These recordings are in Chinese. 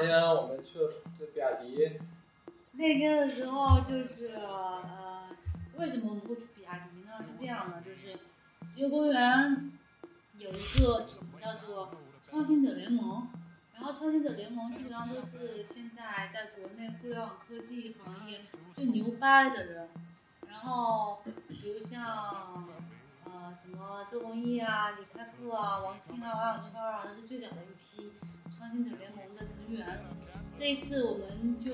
第二天我们去了这比亚迪，那天的时候就是呃，为什么我们会去比亚迪呢？是这样的，就是极乐公园有一个组织叫做创新者联盟，然后创新者联盟基本上都是现在在国内互联网科技行业最牛掰的人，然后比如像呃什么周鸿祎啊、李开复啊、王兴啊、王小川啊，那是最早的一批创新者联盟的成员。这一次我们就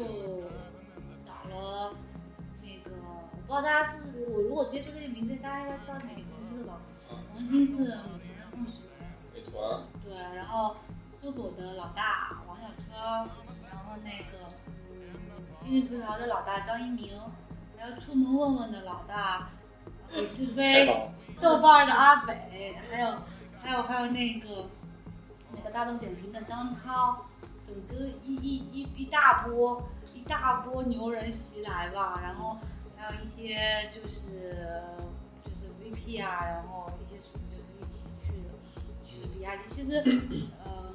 找了那个，我不知道大家是不是我如果直接说这些名字，大家应该知道哪个公司的吧？王兴是美团的创始人，美团，对，然后搜狗的老大王小川，然后那个嗯，今日头条的老大张一鸣，还有出门问问的老大李志飞，豆瓣的阿北，还有还有还有那个那个大众点评的张涛，总之一一一一大波一大波牛人袭来吧，然后还有一些就是就是 VP 啊，然后一些就是一起去的去的比亚迪。其实，嗯、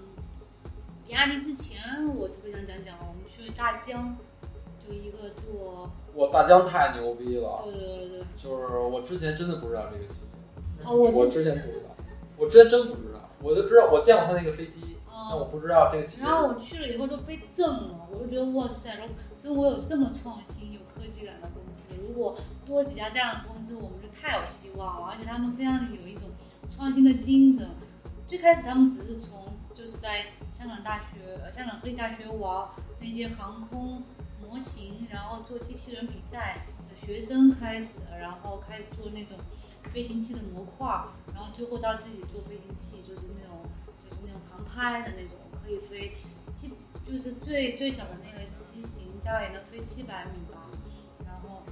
比亚迪之前我特别想讲讲，我们去了大疆，就一个做，我大疆太牛逼了，对对对对，就是我之前真的不知道这个新闻，哦我我之前不知道，我之前真不知道，我就知道我见过他那个飞机，但我嗯。不知道这个然后我去了以后就被震了，我就觉得哇塞，中中国有这么创新、有科技感的公司，如果多几家这样的公司，我们就太有希望了。而且他们非常有一种创新的精神。最开始他们只是从就是在香港大学、呃香港科技大学玩那些航空模型，然后做机器人比赛的学生开始，然后开始做那种飞行器的模块，然后最后到自己做飞行器，就是那种就是那种航拍的那种，可以飞基就是最最小的那个机型，大概也能飞七百米吧，然后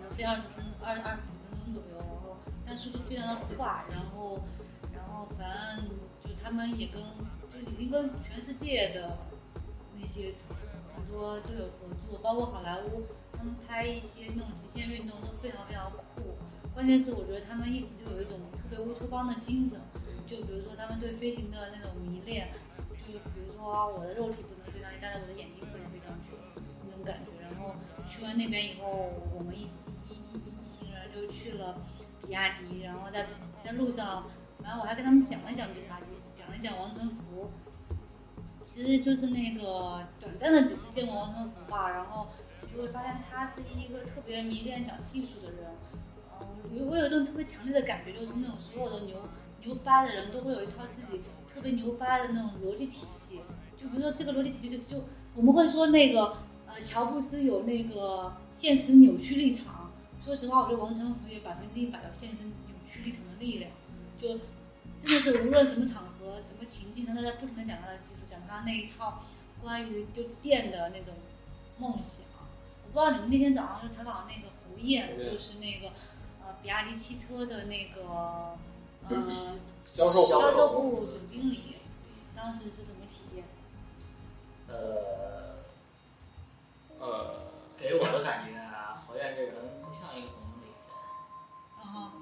能飞二十分二二十几分钟左右，然后但速度非常的快，然后然后反正就他们也跟就已经跟全世界的那些很多都有合作，包括好莱坞，他们拍一些那种极限运动都非常非常酷。关键是我觉得他们一直就有一种特别乌托邦的精神，就比如说他们对飞行的那种迷恋，就比如说我的肉体不能飞上去，但是我的眼睛可以飞上去那种感觉。然后去完那边以后，我们一一一一一行人就去了比亚迪，然后在在路上，然后我还跟他们讲了讲比亚迪，讲了讲王传福。其实就是那个短暂的几次见过王传福吧，然后就会发现他是一个特别迷恋讲技术的人。嗯，我我有一种特别强烈的感觉，就是那种所有的牛牛掰的人都会有一套自己特别牛掰的那种逻辑体系。就比如说这个逻辑体系就，就我们会说那个呃，乔布斯有那个现实扭曲立场。说实话，我觉得王传福也百分之一百有现实扭曲立场的力量。就真的是无论什么场合、什么情境，他都在不停的讲他的技术，讲他那一套关于就电的那种梦想。我不知道你们那天早上就采访那个胡燕，就是那个呃比亚迪汽车的那个呃销售销售部总经理，当时是什么体验？呃，呃，给我的感觉啊，侯燕这人不像一个总经理。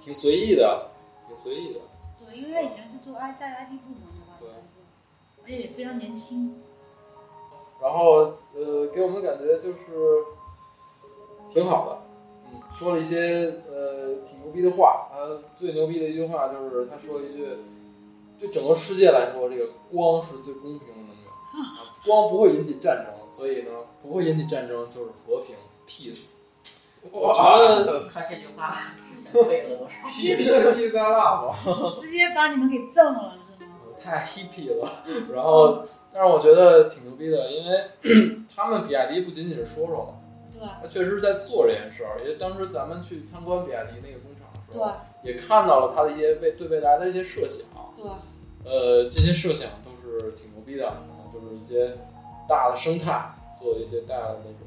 挺随意的，挺随意的。对，因为他以前是做 I 在 IT 部门的吧，对而且也非常年轻。然后呃，给我们的感觉就是挺好的，嗯，说了一些呃挺牛逼的话。他最牛逼的一句话就是他说了一句，对整个世界来说，这个光是最公平的能源，啊，光不会引起战争，所以呢，不会引起战争就是和平 peace。我觉得他这句话之前背的都是。直接把你们给震了是吗？太 hippy 了。然后，但是我觉得挺牛逼的，因为 他们比亚迪不仅仅是说说嘛。对他确实是在做这件事儿，因为当时咱们去参观比亚迪那个工厂的时对候，也看到了他的一些未对未来的一些设想。对，呃，这些设想都是挺牛逼的，啊就是一些大的生态，做一些大的那种。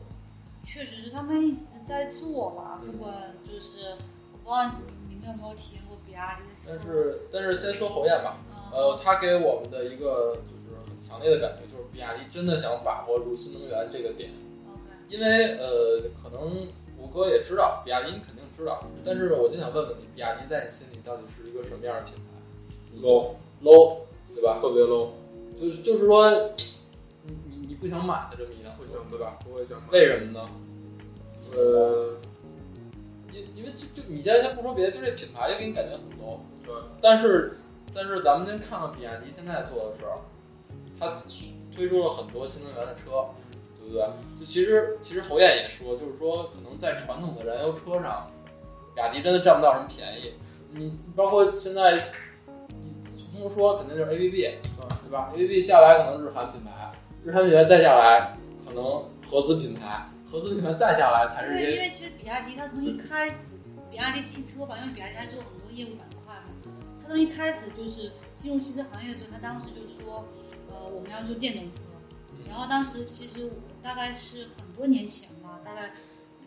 确实是他们一直在做吧，嗯不管就是我不知道你们有没有体验过比亚迪的，但是，但是先说侯燕吧，嗯，呃，他给我们的一个就是很强烈的感觉，就是比亚迪真的想把握住新能源这个点。因为呃，可能五哥也知道，比亚迪你肯定知道，但是我就想问问你，比亚迪在你心里到底是一个什么样的品牌？low low，对吧？特别 low，就是就是说，你你不想买的这么一辆车，对吧？？不会想买。为什么呢？呃，因因为就就你现在先不说别的，就这品牌就给你感觉很 low。对，但是但是咱们先看看比亚迪现在做的事儿，它推出了很多新能源的车，对不对？就其实其实侯艳也说，就是说可能在传统的燃油车上，比亚迪真的占不到什么便宜。你包括现在，你从头说肯定就是 ABB，对吧？ABB 下来可能日韩品牌，日韩品牌再下来可能合资品牌，合资品牌再下来才是对因为其实比亚迪它从一开始，比亚迪汽车吧，因为比亚迪它做很多业务板块嘛，它从一开始就是进入汽车行业的时候，它当时就说，呃，我们要做电动车。然后当时其实我大概是很多年前吧，大概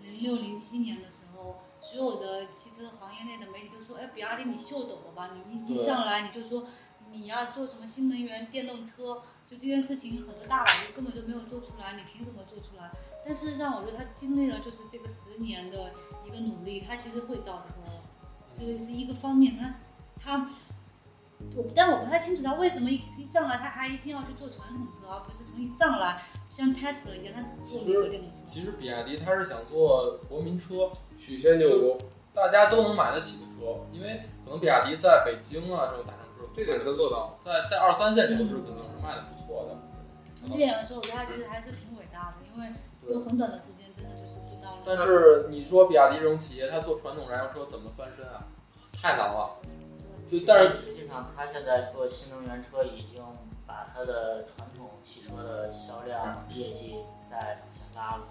零六零七年的时候，所有的汽车行业内的媒体都说，哎，比亚迪你秀逗了吧？你一一上来你就说你要做什么新能源电动车，就这件事情很多大佬就根本就没有做出来，你凭什么做出来？但事实上，我觉得他经历了就是这个十年的一个努力，他其实会造车，这个是一个方面。他他，我但我不太清楚他为什么一一上来他还一定要去做传统车，而不是从一上来像 Tesla 一样，他只做一个电动车。其实比亚迪它是想做国民车，曲线救国，大家都能买得起的车，因为可能比亚迪在北京啊这种大城市，这点他做到。在在二三线城市肯定是卖的不错的。从这点来说，我觉得他其实还是挺伟大的，因为有很短的时间真的就是做到了。但是你说比亚迪这种企业，它做传统燃油车怎么翻身啊？太难了。就但是实际上，它现在做新能源车已经把它的传统汽车的销量业绩再往下拉了。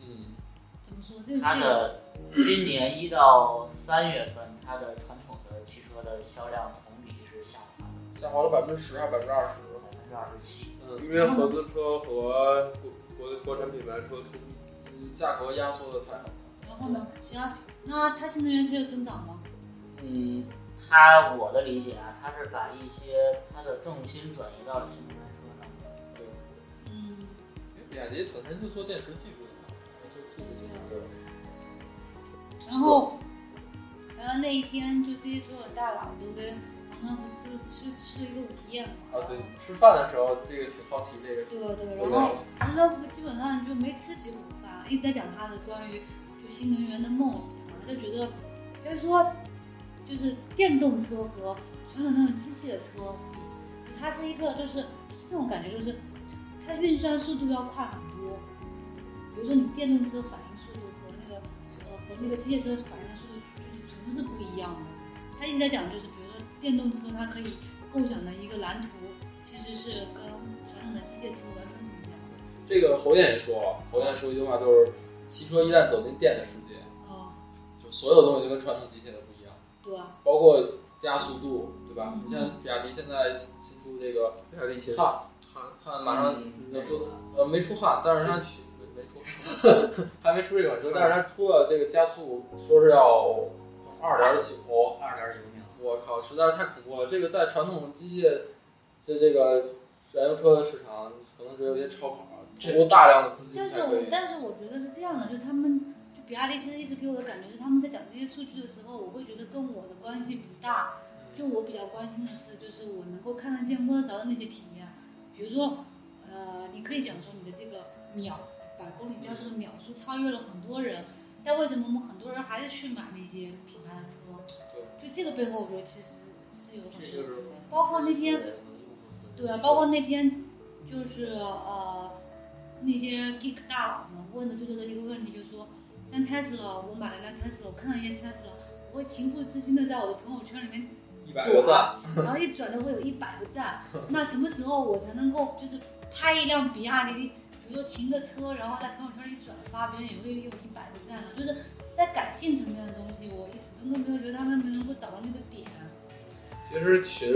嗯，怎么说？这个它的 今年一到三月份，它的传统的汽车的销量同比是下滑的下滑了百分之十还是百分之二十？百分之二十七。嗯，因为合资车和国国国产品牌车冲突。嗯价格压缩的太狠了。然后呢？其他那它新能源车有增长吗？嗯，它我的理解啊，他是把一些他的重心转移到了新能源车上。对嗯，因为比亚迪本身就做电池技术的嘛，就就就就然后，然后那一天就这些所有的大佬都跟王传福吃吃吃了一个午宴嘛。啊，对，吃饭的时候这个挺好奇这个。对对，对然后王传福基本上就没吃几口饭，一直在讲他的关于就新能源的梦想，他就觉得，就是说，就是电动车和传统那种机械的车比，它是一个就是是那种感觉，就是它运算速度要快很多。比如说你电动车反应速度和那个呃和那个机械车反应速度就是全是不一样的。他一直在讲就是比如说电动车它可以构想的一个蓝图，其实是跟传统的机械车完全不一样。这个侯艳也说了，侯艳说一句话就是，汽车一旦走进电的世界，啊，就所有东西就跟传统机械的对啊，包括加速度，对吧？嗯。你像比亚迪现在新出这个比亚迪秦汉汉。汉马上嗯要出，呃没出汉，但是它没没出，还没出这款车，但是它出了这个加速，说是要二点九，二点九秒。我靠，实在是太恐怖了！这个在传统机械，这这个燃油车的市场，可能只有一些超跑，投入大量的资金但是但是我觉得是这样的，就他们就比亚迪其实一直给我的感觉是他们在讲这些数据的时候，我会觉得跟我的关系不大。就我比较关心的是，就是我能够看得见、摸得着的那些体验，比如说，呃，你可以讲说你的这个秒百公里加速的秒数超越了很多人，但为什么我们很多人还是去买那些品牌的车？就这个背后，我觉得其实是有很多这就是包括那天对啊，包括那天就是呃那些 geek 大佬们问的最多的一个问题，就是说，像 Tesla，我买了辆 Tesla，我看到一辆 Tesla，我会情不自禁的在我的朋友圈里面一百个赞，然后一转就会有一百个赞。那什么时候我才能够就是拍一辆比亚迪，比如说秦的车，然后在朋友圈里转发，别人也会有一百个赞呢？就是在感性层面的东西，我始终都没有觉得他们能够找到那个点。其实秦，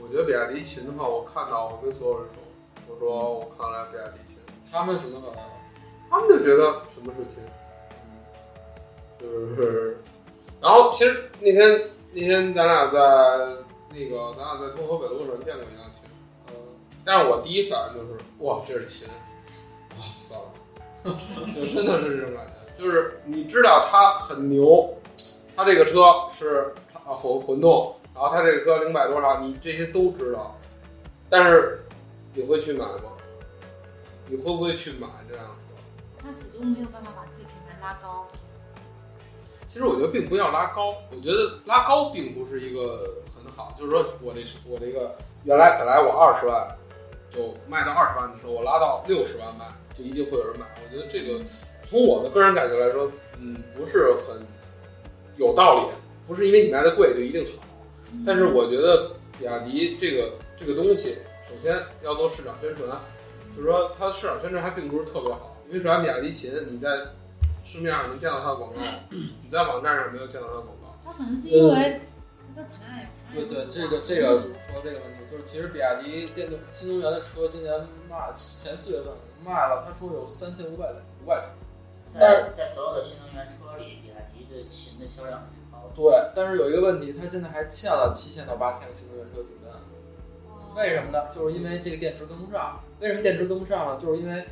我觉得比亚迪秦的话，我看到我跟所有人说，我说我看了比亚迪秦，他们什么可能？他们就觉得什么是秦，就是，然后其实那天那天咱俩在那个咱俩在通河北路上见过一辆秦，嗯，但是我第一反应就是哇这是秦，哇算了，就真的是这种感觉，就是你知道它很牛，它这个车是啊混混动。然后它这个车零百多少，你这些都知道，但是你会去买吗？你会不会去买这辆车？他始终没有办法把自己品牌拉高。其实我觉得并不要拉高，我觉得拉高并不是一个很好，就是说我这车我这个原来本来我二十万就卖到二十万的时候，我拉到六十万卖，就一定会有人买。我觉得这个从我的个人感觉来说，嗯，不是很有道理，不是因为你卖的贵就一定好。但是我觉得比亚迪这个这个东西，首先要做市场宣传，就是说它的市场宣传还并不是特别好，因为首先比亚迪秦你在市面上能见到它的广告，你在网站上没有见到它的广告。他可能是因为这个产对对，这个这个说这个问题，就是其实比亚迪电动新能源的车今年卖前四月份卖了，他说有三千五百五百但在在所有的新能源车里，比亚迪的秦的销量是最高的。对，但是有一个问题，它现在还欠了七千到八千个新能源车订单。哦为什么呢？就是因为这个电池跟不上。为什么电池跟不上呢？就是因为，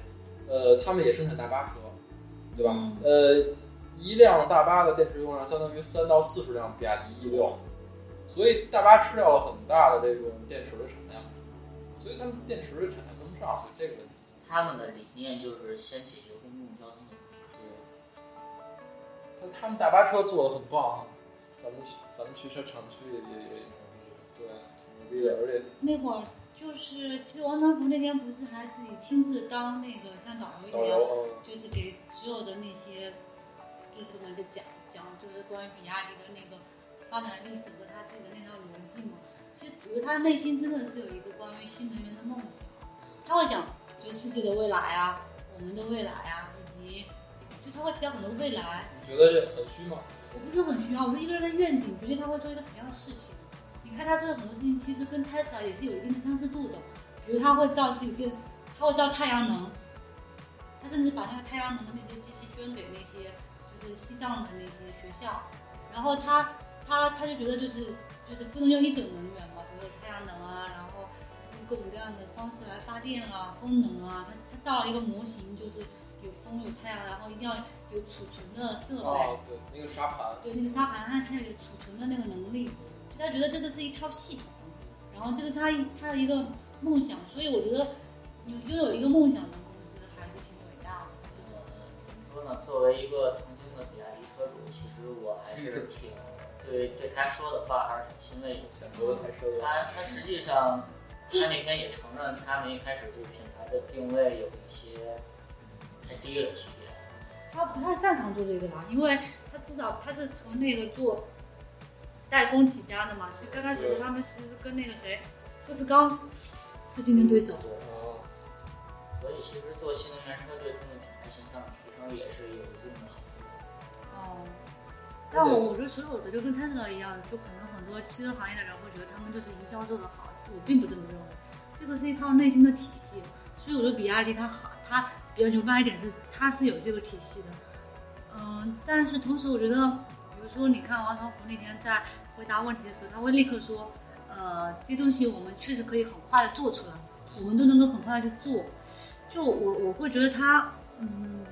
呃，他们也生产大巴车，对吧？嗯呃，一辆大巴的电池用量相当于三到四十辆比亚迪 E 六，所以大巴吃掉了很大的这种电池的产量，所以他们电池的产量跟不上，所以这个问题。他们的理念就是先解决公共交通的问题。他他们大巴车做的很棒啊，咱们咱们去车厂区也也也对，挺牛逼的，而且那会儿就是，其实王传福那天不是还自己亲自当那个像导游一样，就是给所有的那些 geek 们就讲讲，就是关于比亚迪的那个发展历史和他自己的那套逻辑嘛。其实我觉得他内心真的是有一个关于新能源的梦想，他会讲就世界的未来啊，我们的未来啊，以及就他会提到很多未来。你觉得这很虚吗？我不是很虚啊，我说一个人的愿景决定他会做一个什么样的事情。你看他做的很多事情，其实跟 Tesla 也是有一定的相似度的。比如他会造自己电，他会造太阳能，他甚至把那个太阳能的那些机器捐给那些就是西藏的那些学校。然后他他他就觉得就是就是不能用一种能源嘛，比如说太阳能啊，然后用各种各样的方式来发电啊，风能啊。他他造了一个模型，就是有风有太阳，然后一定要有储存的设备。哦，对，那个沙盘，对那个沙盘，它它有储存的那个能力，就他觉得这个是一套系统，然后这个是他他的一个梦想，所以我觉得有拥有一个梦想的公司还是挺伟大的。这怎么说呢？作为一个曾经的比亚迪车主，其实我还是挺对对他说的话还是挺欣慰的。他他实际上，他那天也承认，他们一开始对品牌的定位有一些嗯太低了级别。他不太擅长做这个吧，因为他至少他是从那个做代工起家的嘛。其实刚开始的时候，他们其实跟那个谁，富士康是竞争对手。所以其实做新能源车对他们品牌形象提升也是有一定的好处。哦，但我我觉得所有的就跟 Tesla 一样，就可能很多汽车行业的人会觉得他们就是营销做得好，我并不这么认为。这个是一套内心的体系，所以我觉得比亚迪它好，它比较牛掰一点是它是有这个体系的。嗯，但是同时我觉得，比如说你看王长福那天在回答问题的时候，他会立刻说，呃，这东西我们确实可以很快的做出来，我们都能够很快的去做。就我我会觉得他，嗯，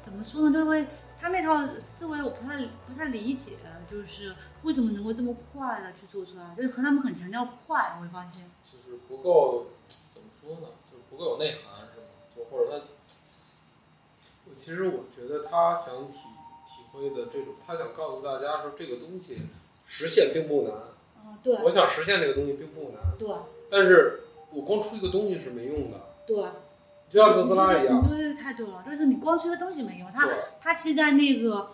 怎么说呢？就会他那套思维我不太不太理解，就是为什么能够这么快的去做出来？就是和他们很强调快，我会发现。就是不够怎么说呢？就是不够有内涵，是吗？就或者他其实我觉得他想体体会的这种，他想告诉大家说，这个东西实现并不难。嗯，对我想实现这个东西并不难，对但是我光出一个东西是没用的，对，就像特斯拉一样你。说的太对了，就是你光出个东西没用，它对，它其实，在那个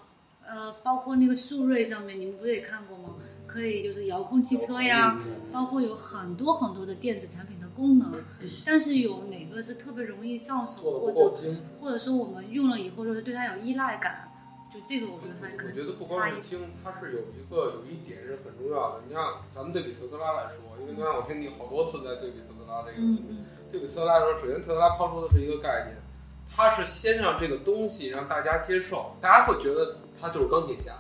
呃，包括那个速锐上面，你们不是也看过吗？可以就是遥控汽车呀，包括有很多很多的电子产品的功能，但是有哪个是特别容易上手，的或者。或者说我们用了以后就是对它有依赖感，就这个我觉得还可以我觉得不。光是精，它是有一个有一点是很重要的。你像咱们对比特斯拉来说，因为刚才我听你好多次在对比特斯拉这个东西，嗯对比特斯拉来说，首先特斯拉抛出的是一个概念，它是先让这个东西让大家接受，大家会觉得它就是钢铁侠，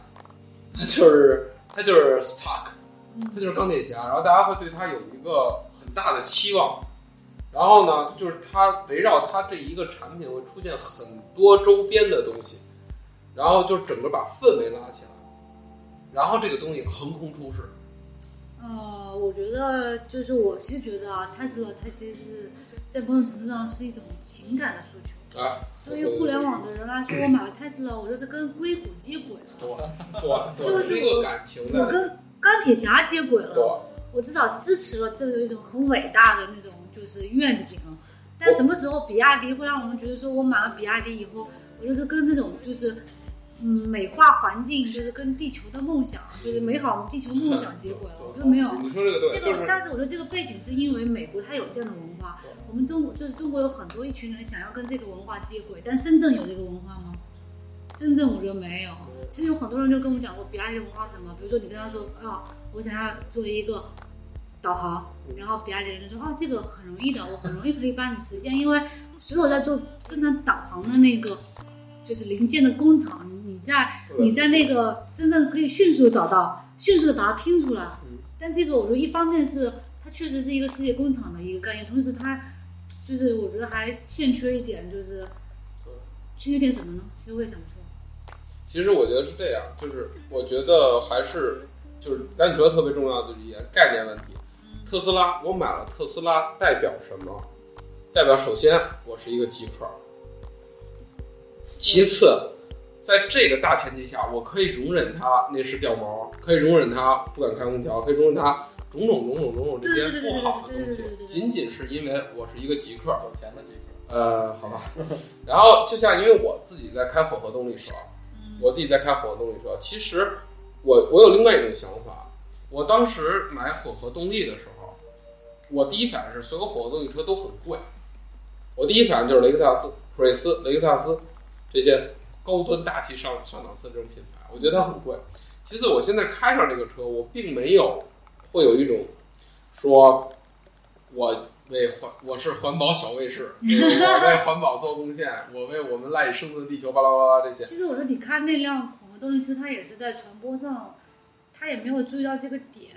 它就是它就是 stock，嗯它就是钢铁侠，然后大家会对它有一个很大的期望。然后呢，就是它围绕它这一个产品会出现很多周边的东西，然后就整个把氛围拉起来，然后这个东西横空出世。呃，我觉得就是我其实觉得啊，特斯拉它其实是在某种程度上是一种情感的诉求。啊，对于互联网的人来说，我买了 Tesla，，我就是跟硅谷接轨了，对对，就是是一个感情的，我跟钢铁侠接轨了。对。我至少支持了这有一种很伟大的那种就是愿景。但什么时候比亚迪会让我们觉得说我买了比亚迪以后，我就是跟这种就是嗯美化环境，就是跟地球的梦想，就是美好地球梦想接轨了？我说没有。你说这个对，这个，但是我觉得这个背景是因为美国它有这样的文化，我们中国就是中国有很多一群人想要跟这个文化接轨，但深圳有这个文化吗？深圳我觉得没有。其实有很多人就跟我讲过比亚迪的文化是什么，比如说你跟他说啊。我想要做一个导航，然后比亚迪人就说：“啊，这个很容易的，我很容易可以帮你实现，因为所有在做生产导航的那个就是零件的工厂，你在你在那个深圳可以迅速找到，迅速的把它拼出来。但这个我觉得一方面是它确实是一个世界工厂的一个概念，同时它就是我觉得还欠缺一点，就是欠缺点什么呢？其实我也想不出来。其实我觉得是这样，就是我觉得还是。就是刚才你说的特别重要的一点概念问题，特斯拉，我买了特斯拉代表什么？代表首先我是一个极客，其次，在这个大前提下，我可以容忍它内饰掉毛，可以容忍它不敢开空调，可以容忍它种种种种种种这些不好的东西，仅仅是因为我是一个极客，有钱的极客。呃，好吧。然后就像因为我自己在开混合动力车，我自己在开混合动力车，其实。我我有另外一种想法，我当时买混合动力的时候，我第一反应是所有混合动力车都很贵，我第一反应就是雷克萨斯、普锐斯、雷克萨斯这些高端大气上上档次这种品牌，我觉得它很贵。其次，我现在开上这个车，我并没有会有一种说，我为环我是环保小卫士，我为环保做贡献，我为我们赖以生存的地球巴拉巴拉这些。其实我说，你看那辆。动力车它也是在传播上，他也没有注意到这个点，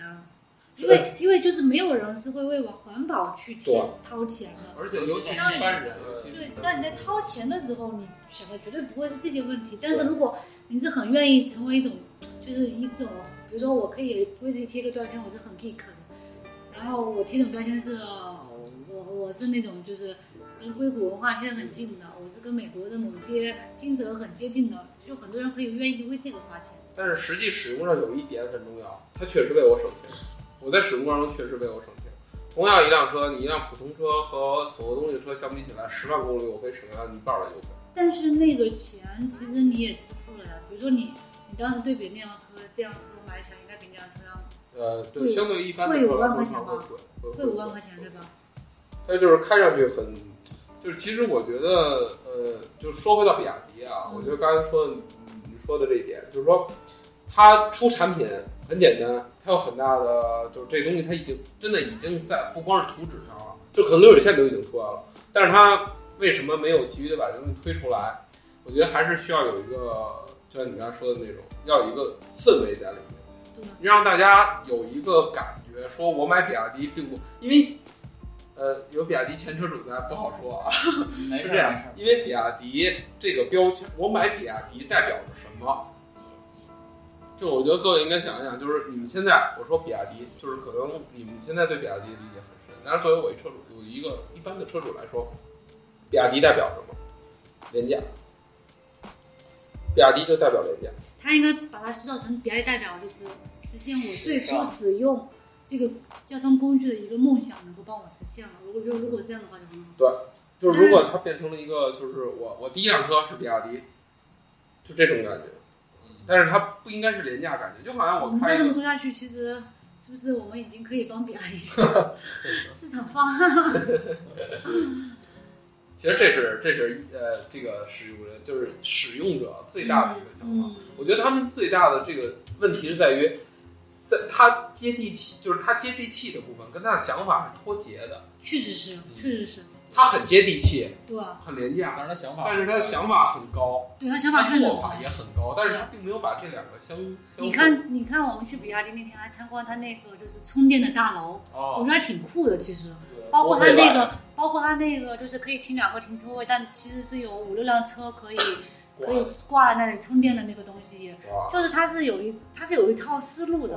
因为因为就是没有人是会为我环保去掏钱的，而且尤其是一般人，对，在你在掏钱的时候，你想的绝对不会是这些问题。但是如果你是很愿意成为一种，就是一种，比如说我可以为自己贴个标签，我是很 geek 的，然后我贴种标签是，我我是那种就是跟硅谷文化贴得很近的，我是跟美国的某些精神很接近的。就很多人可以愿意为这个花钱，但是实际使用上有一点很重要，它确实为我省钱。我在使用过程中确实为我省钱。同样一辆车，你一辆普通车和混合动力车相比起来，十万公里我可以省下一半的油费。但是那个钱其实你也支付了呀。比如说你，你当时对比那辆车，这辆车买起来应该比那辆车要呃，对，相对于一般贵五万块钱吧？贵五万块钱对吧？它就是开上去很，就是其实我觉得，呃，就说回到比亚迪。啊，我觉得刚才说的你说的这一点，就是说，它出产品很简单，它有很大的，就是这东西它已经真的已经在不光是图纸上了，就可能流水线都已经出来了，但是它为什么没有急于的把这东西推出来？我觉得还是需要有一个，就像你刚才说的那种，要有一个氛围在里面，让大家有一个感觉，说我买比亚迪并不因为。呃，有比亚迪前车主在不好说啊，是这样，因为比亚迪这个标签，我买比亚迪代表着什么？就我觉得各位应该想一想，就是你们现在我说比亚迪，就是可能你们现在对比亚迪理解很深，但是作为我一车主，有一个一般的车主来说，比亚迪代表什么？廉价，比亚迪就代表廉价。他应该把它塑造成比亚迪代表，就是实现我最初使用。这个交通工具的一个梦想能够帮我实现了。如果就如果这样的话就很好。对，就是如果它变成了一个，就是我我第一辆车是比亚迪，就这种感觉。但是它不应该是廉价感觉，就好像我。们再这么说下去，其实是不是我们已经可以帮比亚迪市场方案？其实这是这是呃这个使用人就是使用者最大的一个想法。我觉得他们最大的这个问题是在于。在他接地气，就是他接地气的部分，跟他的想法是脱节的。确实是，确实是。他很接地气，对，很廉价，但是他想法，但是他的想法很高，对他想法做法也很高，但是他并没有把这两个相。你看，你看，我们去比亚迪那天还参观他那个就是充电的大楼，我觉得还挺酷的。其实，包括他那个，包括他那个就是可以停两个停车位，但其实是有五六辆车可以。可以挂在那里充电的那个东西，就是它是有一它是有一套思路的，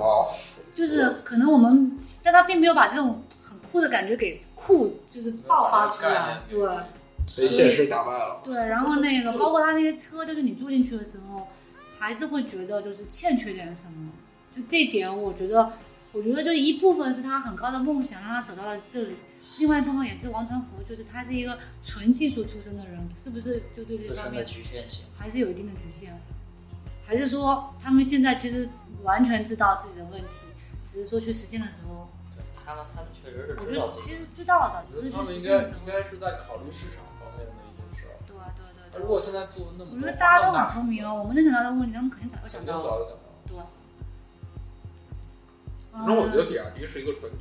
就是可能我们，但他并没有把这种很或者感觉给酷就是爆发出来，对。被现实打败了。对，然后那个包括他那些车，就是你坐进去的时候，还是会觉得就是欠缺点什么。就这一点，我觉得，我觉得就一部分是他很高的梦想让他走到了这里，另外一部分也是王传福，就是他是一个纯技术出身的人，是不是就对这方面局限性还是有一定的局限？还是说他们现在其实完全知道自己的问题，只是说去实现的时候，对他们他们确实是我觉得其实知道的，只是他们应该应。该是在考虑市场方面的一些事儿。对对对对。如果现在做那么多，我觉得大家都很聪明哦，我们能想到的问题，他们肯定早就肯想到了。定早就想到了。对。反正我觉得嗯比亚迪是一个传奇，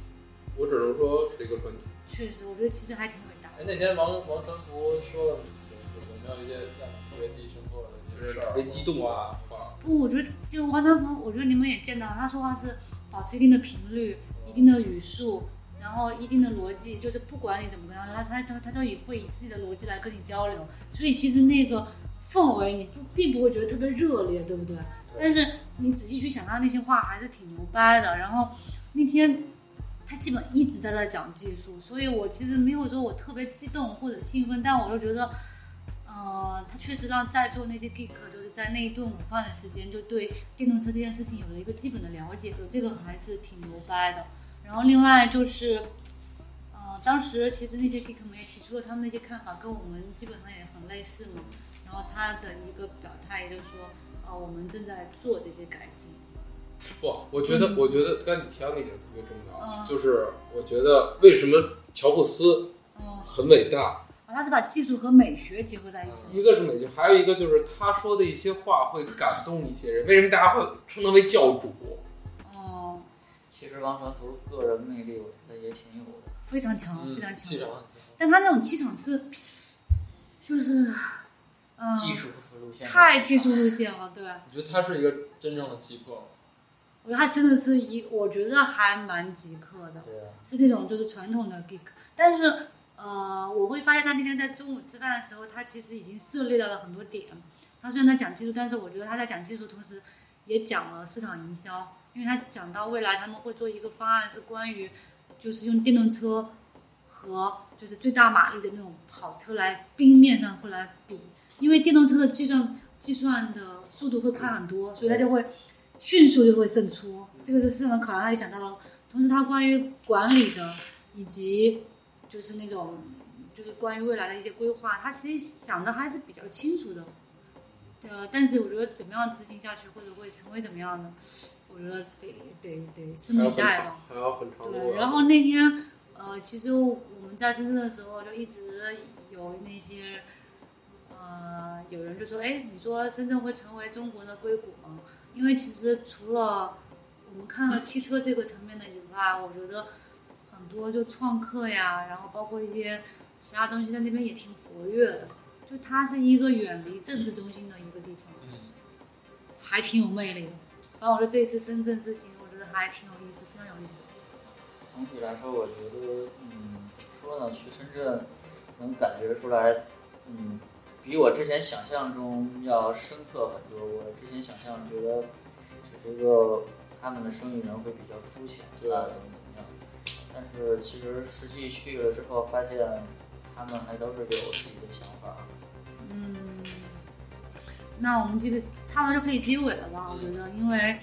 我只能说是一个传奇。确实，我觉得其实还挺伟大的。哎，那天王王传福说了有没有一些让你特别记忆深刻的一些事儿？特别激动啊话，不，我觉得就王传福，我觉得你们也见到，他说话是保持一定的频率、一定的语速，然后一定的逻辑，就是不管你怎么跟他说，他他他他都以会以自己的逻辑来跟你交流，所以其实那个氛围你不并不会觉得特别热烈，对不对？但是你仔细去想他那些话，还是挺牛掰的。然后那天他基本一直在那讲技术，所以我其实没有说我特别激动或者兴奋，但我就觉得，呃，他确实让在座那些 geek 就是在那一顿午饭的时间，就对电动车这件事情有了一个基本的了解，有这个还是挺牛掰的。然后另外就是，呃，当时其实那些 geek 们也提出了他们那些看法，跟我们基本上也很类似嘛。然后他的一个表态也就是说，呃，我们正在做这些改进。不，我觉得，我觉得刚才你提到那点特别重要，嗯就是我觉得为什么乔布斯嗯，很伟大，啊，他是把技术和美学结合在一起。一个是美学，还有一个就是他说的一些话会感动一些人。为什么大家会称他为教主？哦，其实王传福个人魅力，我觉得也挺有的。非常强，嗯非常强气。场。但他那种气场是，就是，嗯、技术路线太技术路线了，对。你觉得他是一个真正的极客吗？我觉得他真的是一，我觉得还蛮极客的，对啊，是那种就是传统的 geek。但是，呃，我会发现他那天在中午吃饭的时候，他其实已经涉猎到了很多点。他虽然在讲技术，但是我觉得他在讲技术，同时也讲了市场营销，因为他讲到未来他们会做一个方案，是关于就是用电动车和就是最大马力的那种跑车来冰面上会来比，因为电动车的计算计算的速度会快很多，所以它就会迅速就会胜出。这个是市场考量，他也想到了。同时，他关于管理的以及就是那种就是关于未来的一些规划，他其实想的还是比较清楚的。呃，但是我觉得怎么样执行下去，或者会成为怎么样的，我觉得得得得拭目以待吧。，还要很长对，然后那天，呃，其实我们在深圳的时候，就一直有那些，呃，有人就说，哎，你说深圳会成为中国的硅谷吗？因为其实除了我们看了汽车这个层面的以外，我觉得很多就创客呀，然后包括一些其他东西在那边也挺活跃的。就它是一个远离政治中心的一个地方，嗯，还挺有魅力的。反正我觉得这一次深圳之行，我觉得还挺有意思，非常有意思。总体来说，我觉得，嗯，怎么说呢？去深圳能感觉出来，嗯，比我之前想象中要深刻很多。我之前想象觉得只是一个他们的生意人会比较肤浅对吧，怎么怎么样。但是其实实际去了之后，发现他们还都是有自己的想法。嗯，那我们这个差不多就可以结尾了吧？我觉得，因为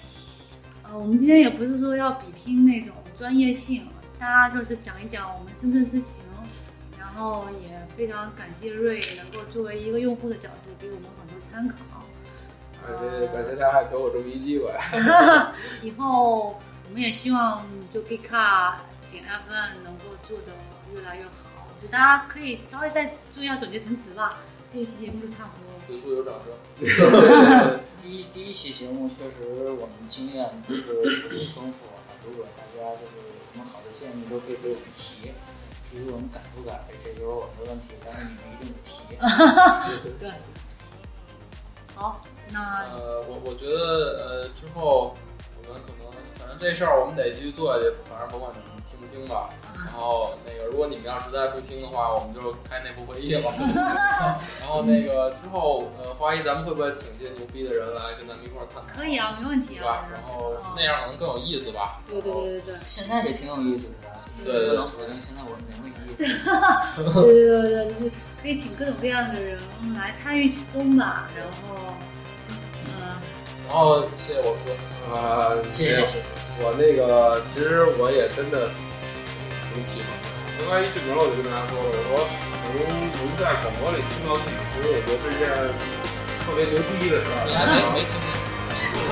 呃，我们今天也不是说要比拼那种专业性，大家就是讲一讲我们深圳之行，然后也非常感谢瑞能够作为一个用户的角度给我们很多参考。感谢感谢大家给我这么一机会。以后我们也希望就 e k a 点 FM 能够做得越来越好。我觉得大家可以稍微再做一下总结陈词吧。这一期节目就差不多了。此处有掌声。第一第一期节目确实我们经验不是特别丰富啊，如果大家就是有什么好的建议，都可以给我们提。至于我们改不改，这就是我们的问题，但是你们一定得提。对，好，那呃，我我觉得呃之后我们可能反正这事儿我们得继续做下去，反正甭管怎么听吧。然后那个，如果你们要实在不听的话，我们就开内部会议了。然后那个之后，呃，华谊咱们会不会请些牛逼的人来跟咱们一块儿探讨？可以啊，没问题对吧啊。？然后嗯那样可能更有意思吧。对对对对对。现在也挺有意思的，对对对不能否认现在我们没有意思。对对对对，就是可以请各种各样的人来参与其中吧。然后，嗯，然后谢谢我哥。啊，谢谢谢谢。我那个其实我也真的挺喜欢的。刚才一进门我就跟大家说了，我说能能在广播里听到自己声音，我觉得是一件特别牛逼的事儿。你还没没听见？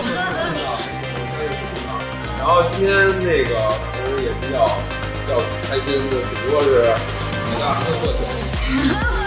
我相信是这样。然后今天那个其实也比较比较开心，就只不过是大家喝错酒。